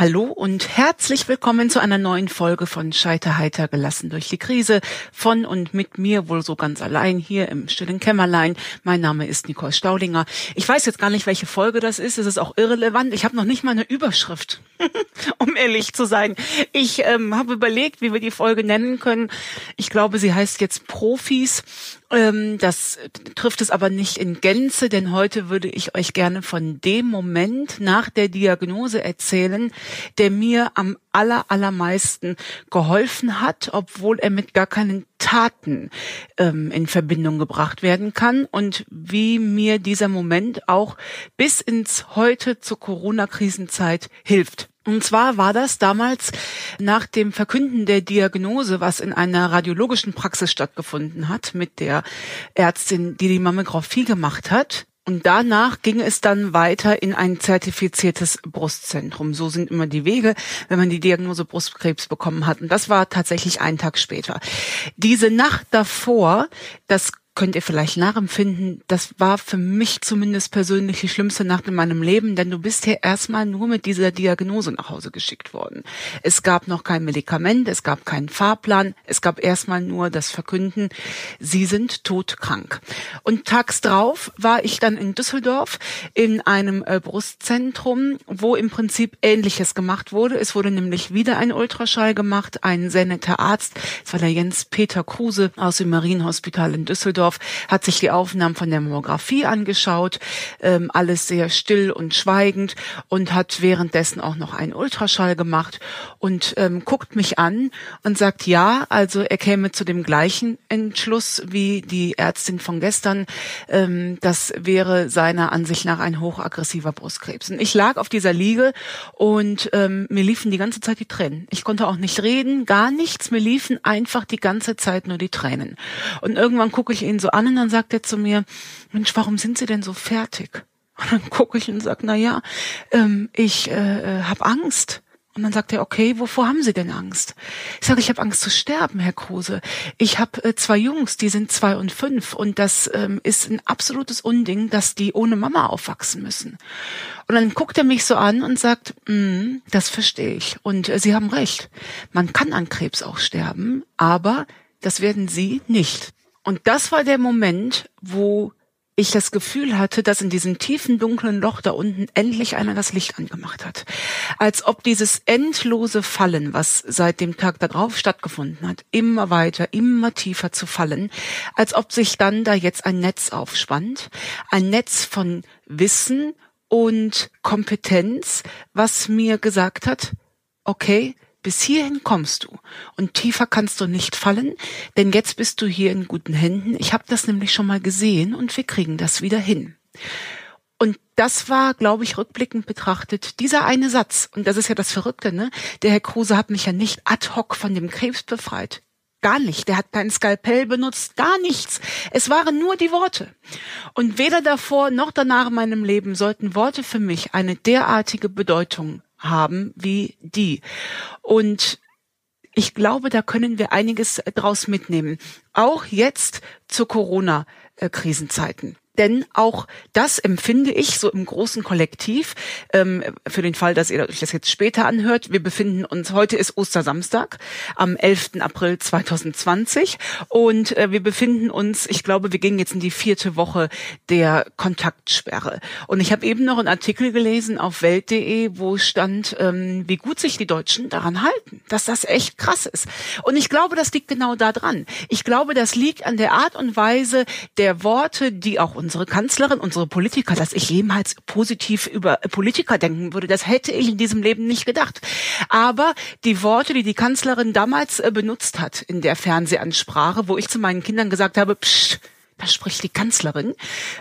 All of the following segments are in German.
Hallo und herzlich willkommen zu einer neuen Folge von Scheiterheiter gelassen durch die Krise von und mit mir wohl so ganz allein hier im stillen Kämmerlein. Mein Name ist Nicole Staudinger. Ich weiß jetzt gar nicht, welche Folge das ist. Es ist auch irrelevant. Ich habe noch nicht mal eine Überschrift, um ehrlich zu sein. Ich ähm, habe überlegt, wie wir die Folge nennen können. Ich glaube, sie heißt jetzt Profis das trifft es aber nicht in Gänze, denn heute würde ich euch gerne von dem Moment nach der Diagnose erzählen, der mir am aller, allermeisten geholfen hat, obwohl er mit gar keinen Taten ähm, in Verbindung gebracht werden kann und wie mir dieser Moment auch bis ins heute zur Corona-Krisenzeit hilft. Und zwar war das damals nach dem Verkünden der Diagnose, was in einer radiologischen Praxis stattgefunden hat, mit der Ärztin, die die Mammographie gemacht hat. Und danach ging es dann weiter in ein zertifiziertes Brustzentrum. So sind immer die Wege, wenn man die Diagnose Brustkrebs bekommen hat. Und das war tatsächlich einen Tag später. Diese Nacht davor, das könnt ihr vielleicht nachempfinden, das war für mich zumindest persönlich die schlimmste Nacht in meinem Leben, denn du bist hier erstmal nur mit dieser Diagnose nach Hause geschickt worden. Es gab noch kein Medikament, es gab keinen Fahrplan, es gab erstmal nur das Verkünden, sie sind todkrank. Und tags drauf war ich dann in Düsseldorf in einem äh, Brustzentrum, wo im Prinzip Ähnliches gemacht wurde. Es wurde nämlich wieder ein Ultraschall gemacht, ein sehr netter Arzt, es war der Jens Peter Kruse aus dem Marienhospital in Düsseldorf, Düsseldorf, hat sich die Aufnahmen von der Mammographie angeschaut, ähm, alles sehr still und schweigend und hat währenddessen auch noch einen Ultraschall gemacht und ähm, guckt mich an und sagt, ja, also er käme zu dem gleichen Entschluss wie die Ärztin von gestern. Ähm, das wäre seiner Ansicht nach ein hochaggressiver Brustkrebs. Und ich lag auf dieser Liege und ähm, mir liefen die ganze Zeit die Tränen. Ich konnte auch nicht reden, gar nichts. Mir liefen einfach die ganze Zeit nur die Tränen. Und irgendwann gucke ich ihn ihn so an und dann sagt er zu mir, Mensch, warum sind Sie denn so fertig? Und dann gucke ich und sage, na ja, ähm, ich äh, äh habe Angst. Und dann sagt er, okay, wovor haben Sie denn Angst? Ich sage, ich habe Angst zu sterben, Herr Kruse. Ich habe äh, zwei Jungs, die sind zwei und fünf und das ähm, ist ein absolutes Unding, dass die ohne Mama aufwachsen müssen. Und dann guckt er mich so an und sagt, mm, das verstehe ich. Und äh, Sie haben recht. Man kann an Krebs auch sterben, aber das werden Sie nicht. Und das war der Moment, wo ich das Gefühl hatte, dass in diesem tiefen dunklen Loch da unten endlich einer das Licht angemacht hat. Als ob dieses endlose Fallen, was seit dem Tag darauf stattgefunden hat, immer weiter, immer tiefer zu fallen, als ob sich dann da jetzt ein Netz aufspannt, ein Netz von Wissen und Kompetenz, was mir gesagt hat, okay, bis hierhin kommst du und tiefer kannst du nicht fallen, denn jetzt bist du hier in guten Händen. Ich habe das nämlich schon mal gesehen und wir kriegen das wieder hin. Und das war, glaube ich, rückblickend betrachtet, dieser eine Satz. Und das ist ja das Verrückte, ne? Der Herr Kruse hat mich ja nicht ad hoc von dem Krebs befreit. Gar nicht. Der hat kein Skalpell benutzt, gar nichts. Es waren nur die Worte. Und weder davor noch danach in meinem Leben sollten Worte für mich eine derartige Bedeutung haben wie die. Und ich glaube, da können wir einiges draus mitnehmen. Auch jetzt zu Corona-Krisenzeiten. Denn auch das empfinde ich so im großen Kollektiv, ähm, für den Fall, dass ihr euch das jetzt später anhört. Wir befinden uns, heute ist Ostersamstag, am 11. April 2020 und äh, wir befinden uns, ich glaube, wir gehen jetzt in die vierte Woche der Kontaktsperre. Und ich habe eben noch einen Artikel gelesen auf welt.de, wo stand, ähm, wie gut sich die Deutschen daran halten, dass das echt krass ist. Und ich glaube, das liegt genau daran. Ich glaube, das liegt an der Art und Weise der Worte, die auch unsere Kanzlerin, unsere Politiker, dass ich jemals positiv über Politiker denken würde, das hätte ich in diesem Leben nicht gedacht. Aber die Worte, die die Kanzlerin damals äh, benutzt hat in der Fernsehansprache, wo ich zu meinen Kindern gesagt habe, psst, da spricht die Kanzlerin.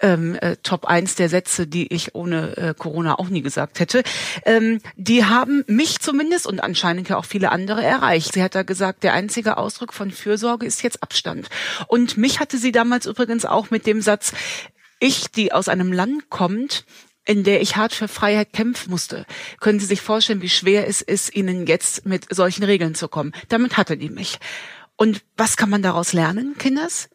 Ähm, äh, Top eins der Sätze, die ich ohne äh, Corona auch nie gesagt hätte. Ähm, die haben mich zumindest und anscheinend ja auch viele andere erreicht. Sie hat da gesagt, der einzige Ausdruck von Fürsorge ist jetzt Abstand. Und mich hatte sie damals übrigens auch mit dem Satz, ich, die aus einem Land kommt, in der ich hart für Freiheit kämpfen musste. Können Sie sich vorstellen, wie schwer es ist, Ihnen jetzt mit solchen Regeln zu kommen? Damit hatte die mich. Und was kann man daraus lernen, Kinders?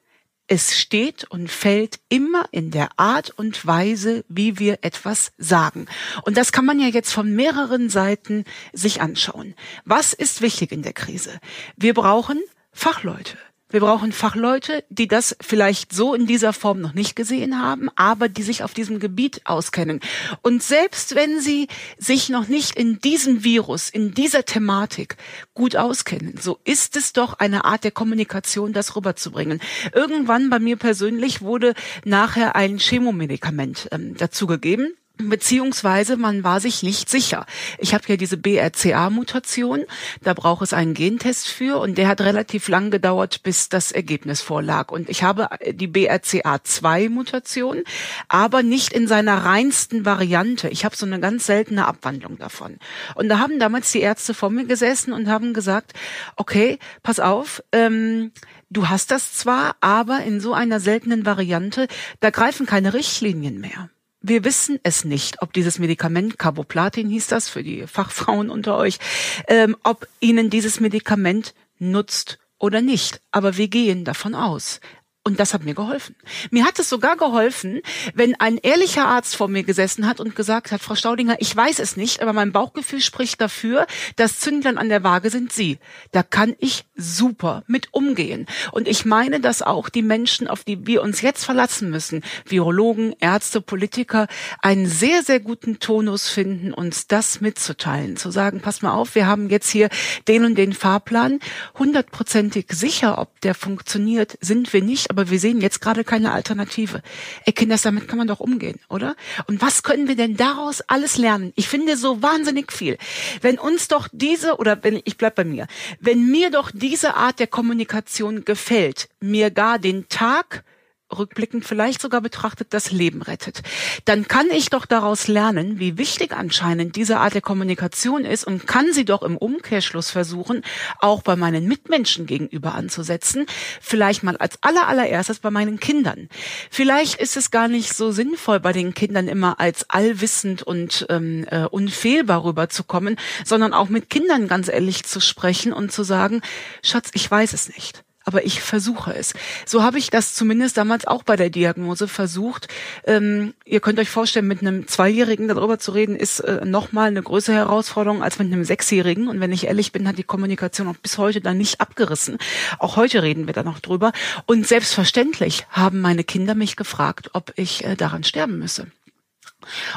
Es steht und fällt immer in der Art und Weise, wie wir etwas sagen. Und das kann man ja jetzt von mehreren Seiten sich anschauen. Was ist wichtig in der Krise? Wir brauchen Fachleute. Wir brauchen Fachleute, die das vielleicht so in dieser Form noch nicht gesehen haben, aber die sich auf diesem Gebiet auskennen. Und selbst wenn sie sich noch nicht in diesem Virus, in dieser Thematik gut auskennen, so ist es doch eine Art der Kommunikation, das rüberzubringen. Irgendwann bei mir persönlich wurde nachher ein Chemomedikament ähm, dazugegeben beziehungsweise man war sich nicht sicher. Ich habe ja diese BRCA-Mutation, da braucht es einen Gentest für und der hat relativ lang gedauert, bis das Ergebnis vorlag. Und ich habe die BRCA2-Mutation, aber nicht in seiner reinsten Variante. Ich habe so eine ganz seltene Abwandlung davon. Und da haben damals die Ärzte vor mir gesessen und haben gesagt, okay, pass auf, ähm, du hast das zwar, aber in so einer seltenen Variante, da greifen keine Richtlinien mehr. Wir wissen es nicht, ob dieses Medikament, Carboplatin hieß das für die Fachfrauen unter euch, ähm, ob ihnen dieses Medikament nutzt oder nicht. Aber wir gehen davon aus. Und das hat mir geholfen. Mir hat es sogar geholfen, wenn ein ehrlicher Arzt vor mir gesessen hat und gesagt hat, Frau Staudinger, ich weiß es nicht, aber mein Bauchgefühl spricht dafür, dass Zündlern an der Waage sind Sie. Da kann ich super mit umgehen. Und ich meine, dass auch die Menschen, auf die wir uns jetzt verlassen müssen, Virologen, Ärzte, Politiker, einen sehr, sehr guten Tonus finden, uns das mitzuteilen. Zu sagen, pass mal auf, wir haben jetzt hier den und den Fahrplan. Hundertprozentig sicher, ob der funktioniert, sind wir nicht aber wir sehen jetzt gerade keine Alternative. Ey, Kinders, damit kann man doch umgehen, oder? Und was können wir denn daraus alles lernen? Ich finde so wahnsinnig viel. Wenn uns doch diese, oder wenn, ich bleib bei mir, wenn mir doch diese Art der Kommunikation gefällt, mir gar den Tag rückblickend vielleicht sogar betrachtet das Leben rettet, dann kann ich doch daraus lernen, wie wichtig anscheinend diese Art der Kommunikation ist und kann sie doch im Umkehrschluss versuchen, auch bei meinen Mitmenschen gegenüber anzusetzen, vielleicht mal als aller allererstes bei meinen Kindern. Vielleicht ist es gar nicht so sinnvoll, bei den Kindern immer als allwissend und ähm, äh, unfehlbar rüberzukommen, sondern auch mit Kindern ganz ehrlich zu sprechen und zu sagen, Schatz, ich weiß es nicht aber ich versuche es. So habe ich das zumindest damals auch bei der Diagnose versucht. Ähm, ihr könnt euch vorstellen, mit einem Zweijährigen darüber zu reden, ist äh, nochmal eine größere Herausforderung als mit einem Sechsjährigen. Und wenn ich ehrlich bin, hat die Kommunikation auch bis heute dann nicht abgerissen. Auch heute reden wir da noch drüber. Und selbstverständlich haben meine Kinder mich gefragt, ob ich äh, daran sterben müsse.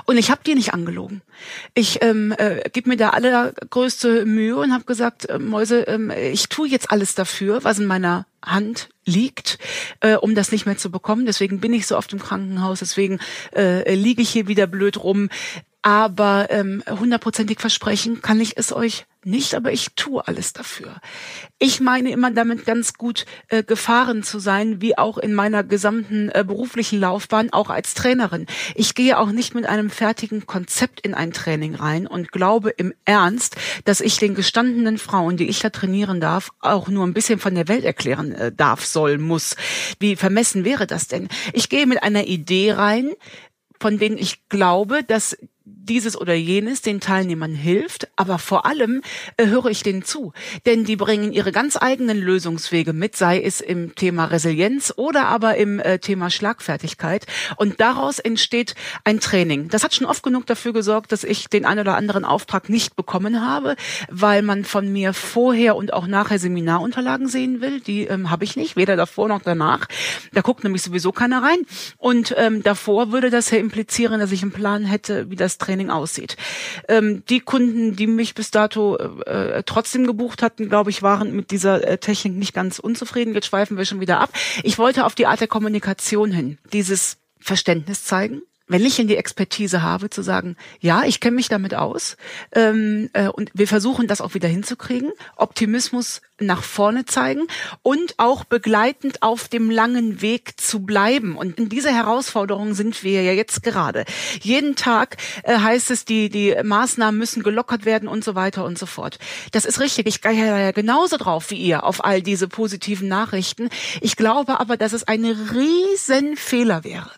Und ich habe die nicht angelogen. Ich ähm, äh, gebe mir da allergrößte Mühe und habe gesagt, äh, Mäuse, äh, ich tue jetzt alles dafür, was in meiner Hand liegt, äh, um das nicht mehr zu bekommen. Deswegen bin ich so oft im Krankenhaus, deswegen äh, liege ich hier wieder blöd rum. Aber ähm, hundertprozentig versprechen kann ich es euch nicht, aber ich tue alles dafür. Ich meine immer damit ganz gut äh, gefahren zu sein, wie auch in meiner gesamten äh, beruflichen Laufbahn, auch als Trainerin. Ich gehe auch nicht mit einem fertigen Konzept in ein Training rein und glaube im Ernst, dass ich den gestandenen Frauen, die ich da trainieren darf, auch nur ein bisschen von der Welt erklären äh, darf, soll, muss. Wie vermessen wäre das denn? Ich gehe mit einer Idee rein, von denen ich glaube, dass dieses oder jenes den Teilnehmern hilft, aber vor allem äh, höre ich denen zu, denn die bringen ihre ganz eigenen Lösungswege mit, sei es im Thema Resilienz oder aber im äh, Thema Schlagfertigkeit und daraus entsteht ein Training. Das hat schon oft genug dafür gesorgt, dass ich den einen oder anderen Auftrag nicht bekommen habe, weil man von mir vorher und auch nachher Seminarunterlagen sehen will, die ähm, habe ich nicht, weder davor noch danach. Da guckt nämlich sowieso keiner rein und ähm, davor würde das ja implizieren, dass ich einen Plan hätte, wie das Training aussieht. Ähm, die Kunden, die mich bis dato äh, trotzdem gebucht hatten, glaube ich, waren mit dieser äh, Technik nicht ganz unzufrieden. Jetzt schweifen wir schon wieder ab. Ich wollte auf die Art der Kommunikation hin, dieses Verständnis zeigen, wenn ich die Expertise habe, zu sagen, ja, ich kenne mich damit aus ähm, äh, und wir versuchen das auch wieder hinzukriegen, Optimismus nach vorne zeigen und auch begleitend auf dem langen Weg zu bleiben. Und in dieser Herausforderung sind wir ja jetzt gerade. Jeden Tag äh, heißt es, die, die Maßnahmen müssen gelockert werden und so weiter und so fort. Das ist richtig. Ich gehe ja genauso drauf wie ihr auf all diese positiven Nachrichten. Ich glaube aber, dass es ein riesen Fehler wäre,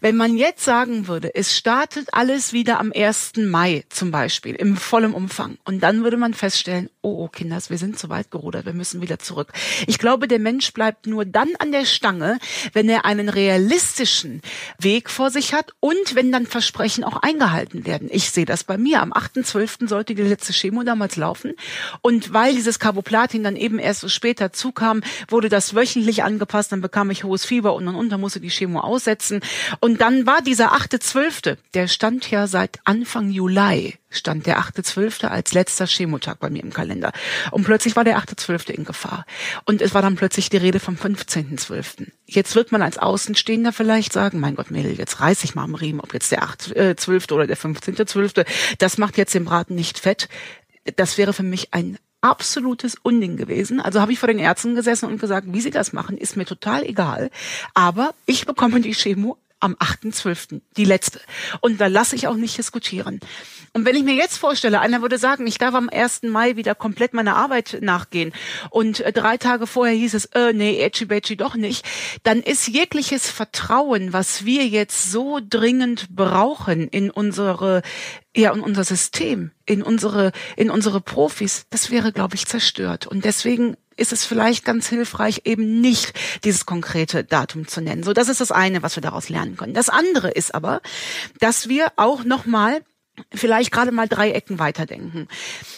wenn man jetzt sagen sagen würde, es startet alles wieder am 1. Mai zum Beispiel im vollen Umfang und dann würde man feststellen, oh, oh Kinders, wir sind zu weit gerudert, wir müssen wieder zurück. Ich glaube, der Mensch bleibt nur dann an der Stange, wenn er einen realistischen Weg vor sich hat und wenn dann Versprechen auch eingehalten werden. Ich sehe das bei mir. Am 8.12. sollte die letzte Chemo damals laufen und weil dieses Carboplatin dann eben erst so später zukam, wurde das wöchentlich angepasst, dann bekam ich hohes Fieber und und und, dann musste die Chemo aussetzen und dann war dieser 8.12., der stand ja seit Anfang Juli stand der 8.12. als letzter Chemotag bei mir im Kalender. Und plötzlich war der 8.12. in Gefahr. Und es war dann plötzlich die Rede vom 15.12. Jetzt wird man als Außenstehender vielleicht sagen, mein Gott, Mädel, jetzt reiß ich mal am Riemen, ob jetzt der 8.12. oder der 15.12. Das macht jetzt den Braten nicht fett. Das wäre für mich ein absolutes Unding gewesen. Also habe ich vor den Ärzten gesessen und gesagt, wie sie das machen, ist mir total egal. Aber ich bekomme die Chemo am 8.12., die letzte. Und da lasse ich auch nicht diskutieren. Und wenn ich mir jetzt vorstelle, einer würde sagen, ich darf am 1. Mai wieder komplett meiner Arbeit nachgehen und äh, drei Tage vorher hieß es, äh, nee, Edgy Badgy doch nicht, dann ist jegliches Vertrauen, was wir jetzt so dringend brauchen in unsere, ja, in unser System, in unsere, in unsere Profis, das wäre, glaube ich, zerstört. Und deswegen ist es vielleicht ganz hilfreich, eben nicht dieses konkrete Datum zu nennen. So, das ist das eine, was wir daraus lernen können. Das andere ist aber, dass wir auch nochmal vielleicht gerade mal drei Ecken weiterdenken.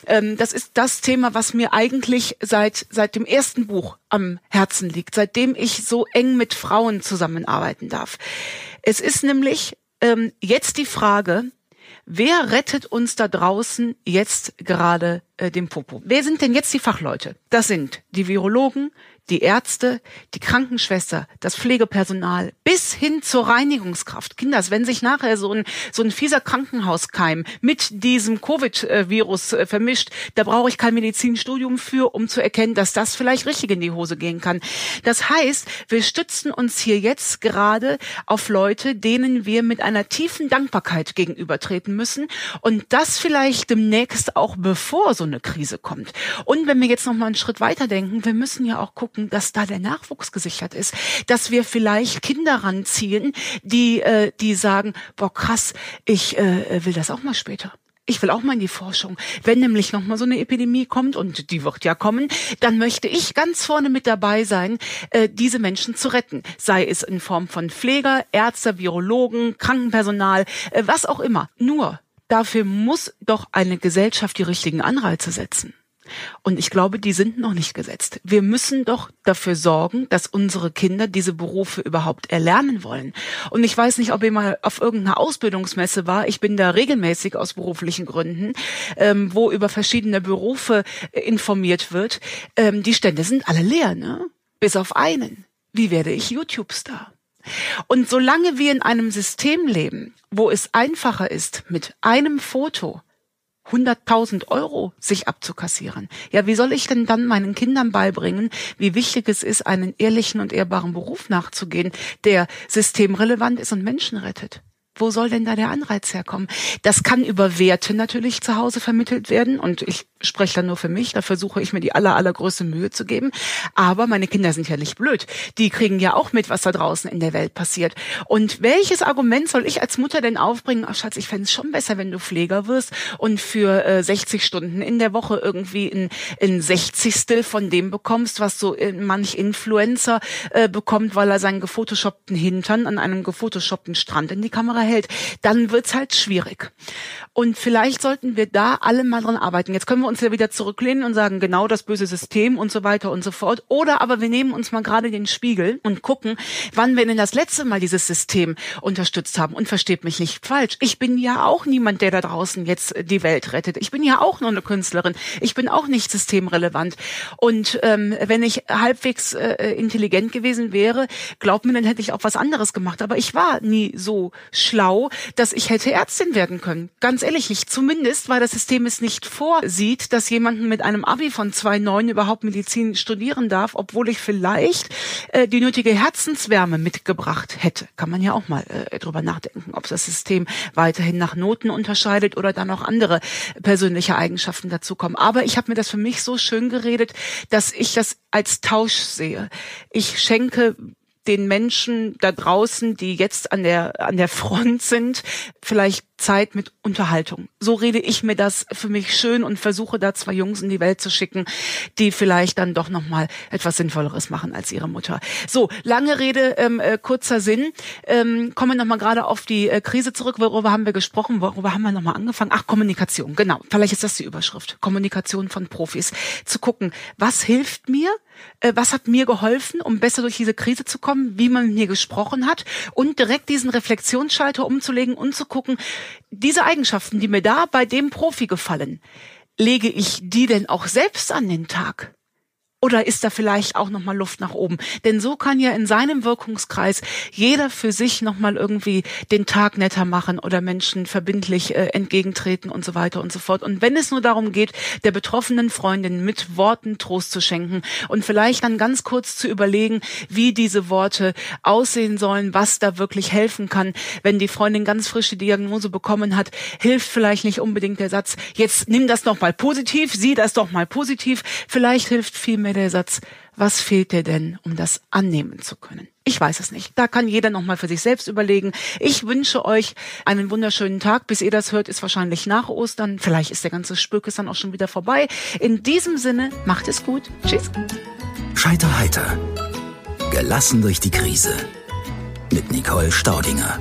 Ähm, das ist das Thema, was mir eigentlich seit, seit dem ersten Buch am Herzen liegt, seitdem ich so eng mit Frauen zusammenarbeiten darf. Es ist nämlich ähm, jetzt die Frage, wer rettet uns da draußen jetzt gerade äh, den Popo? Wer sind denn jetzt die Fachleute? Das sind die Virologen, die Ärzte, die Krankenschwester, das Pflegepersonal bis hin zur Reinigungskraft. Kinders, wenn sich nachher so ein, so ein fieser Krankenhauskeim mit diesem Covid-Virus äh, vermischt, da brauche ich kein Medizinstudium für, um zu erkennen, dass das vielleicht richtig in die Hose gehen kann. Das heißt, wir stützen uns hier jetzt gerade auf Leute, denen wir mit einer tiefen Dankbarkeit gegenübertreten müssen und das vielleicht demnächst auch bevor so eine Krise kommt. Und wenn wir jetzt noch mal einen Schritt weiter denken, wir müssen ja auch gucken, gucken, dass da der Nachwuchs gesichert ist, dass wir vielleicht Kinder ranziehen, die äh, die sagen, boah krass, ich äh, will das auch mal später. Ich will auch mal in die Forschung. Wenn nämlich noch mal so eine Epidemie kommt und die wird ja kommen, dann möchte ich ganz vorne mit dabei sein, äh, diese Menschen zu retten. Sei es in Form von Pfleger, Ärzte, Virologen, Krankenpersonal, äh, was auch immer. Nur dafür muss doch eine Gesellschaft die richtigen Anreize setzen. Und ich glaube, die sind noch nicht gesetzt. Wir müssen doch dafür sorgen, dass unsere Kinder diese Berufe überhaupt erlernen wollen. Und ich weiß nicht, ob ihr mal auf irgendeiner Ausbildungsmesse war. Ich bin da regelmäßig aus beruflichen Gründen, ähm, wo über verschiedene Berufe äh, informiert wird. Ähm, die Stände sind alle leer, ne? Bis auf einen. Wie werde ich YouTube-Star? Und solange wir in einem System leben, wo es einfacher ist, mit einem Foto 100.000 Euro sich abzukassieren. Ja, wie soll ich denn dann meinen Kindern beibringen, wie wichtig es ist, einen ehrlichen und ehrbaren Beruf nachzugehen, der systemrelevant ist und Menschen rettet? Wo soll denn da der Anreiz herkommen? Das kann über Werte natürlich zu Hause vermittelt werden und ich spreche dann nur für mich, da versuche ich mir die aller, allergrößte Mühe zu geben. Aber meine Kinder sind ja nicht blöd. Die kriegen ja auch mit, was da draußen in der Welt passiert. Und welches Argument soll ich als Mutter denn aufbringen? Ach Schatz, ich fände es schon besser, wenn du Pfleger wirst und für äh, 60 Stunden in der Woche irgendwie ein, ein 60. von dem bekommst, was so äh, manch Influencer äh, bekommt, weil er seinen gefotoshoppten Hintern an einem gefotoshoppten Strand in die Kamera hält. Dann wird's halt schwierig. Und vielleicht sollten wir da alle mal dran arbeiten. Jetzt können wir uns ja wieder zurücklehnen und sagen, genau das böse System und so weiter und so fort. Oder aber wir nehmen uns mal gerade den Spiegel und gucken, wann wir denn das letzte Mal dieses System unterstützt haben. Und versteht mich nicht falsch. Ich bin ja auch niemand, der da draußen jetzt die Welt rettet. Ich bin ja auch nur eine Künstlerin. Ich bin auch nicht systemrelevant. Und ähm, wenn ich halbwegs äh, intelligent gewesen wäre, glaubt mir, dann hätte ich auch was anderes gemacht. Aber ich war nie so schlau, dass ich hätte Ärztin werden können. Ganz ehrlich nicht. Zumindest, weil das System es nicht vorsieht, sieht, dass jemanden mit einem Abi von 2,9 überhaupt Medizin studieren darf, obwohl ich vielleicht äh, die nötige Herzenswärme mitgebracht hätte. Kann man ja auch mal äh, drüber nachdenken, ob das System weiterhin nach Noten unterscheidet oder dann noch andere persönliche Eigenschaften dazukommen. Aber ich habe mir das für mich so schön geredet, dass ich das als Tausch sehe. Ich schenke den Menschen da draußen, die jetzt an der, an der Front sind, vielleicht Zeit mit Unterhaltung. So rede ich mir das für mich schön und versuche da zwei Jungs in die Welt zu schicken, die vielleicht dann doch nochmal etwas Sinnvolleres machen als ihre Mutter. So, lange Rede, ähm, äh, kurzer Sinn. Ähm, kommen wir nochmal gerade auf die äh, Krise zurück. Worüber haben wir gesprochen? Worüber haben wir nochmal angefangen? Ach, Kommunikation, genau. Vielleicht ist das die Überschrift. Kommunikation von Profis. Zu gucken, was hilft mir? Äh, was hat mir geholfen, um besser durch diese Krise zu kommen, wie man mit mir gesprochen hat und direkt diesen Reflexionsschalter umzulegen und zu gucken, diese Eigenschaften, die mir da bei dem Profi gefallen, lege ich die denn auch selbst an den Tag? Oder ist da vielleicht auch noch mal Luft nach oben? Denn so kann ja in seinem Wirkungskreis jeder für sich noch mal irgendwie den Tag netter machen oder Menschen verbindlich äh, entgegentreten und so weiter und so fort. Und wenn es nur darum geht, der betroffenen Freundin mit Worten Trost zu schenken und vielleicht dann ganz kurz zu überlegen, wie diese Worte aussehen sollen, was da wirklich helfen kann, wenn die Freundin ganz frische Diagnose bekommen hat, hilft vielleicht nicht unbedingt der Satz, jetzt nimm das doch mal positiv, sieh das doch mal positiv. Vielleicht hilft vielmehr mir der Satz, was fehlt dir denn, um das annehmen zu können? Ich weiß es nicht. Da kann jeder nochmal für sich selbst überlegen. Ich wünsche euch einen wunderschönen Tag. Bis ihr das hört, ist wahrscheinlich nach Ostern. Vielleicht ist der ganze Spökes dann auch schon wieder vorbei. In diesem Sinne, macht es gut. Tschüss. Scheiter heiter. Gelassen durch die Krise. Mit Nicole Staudinger.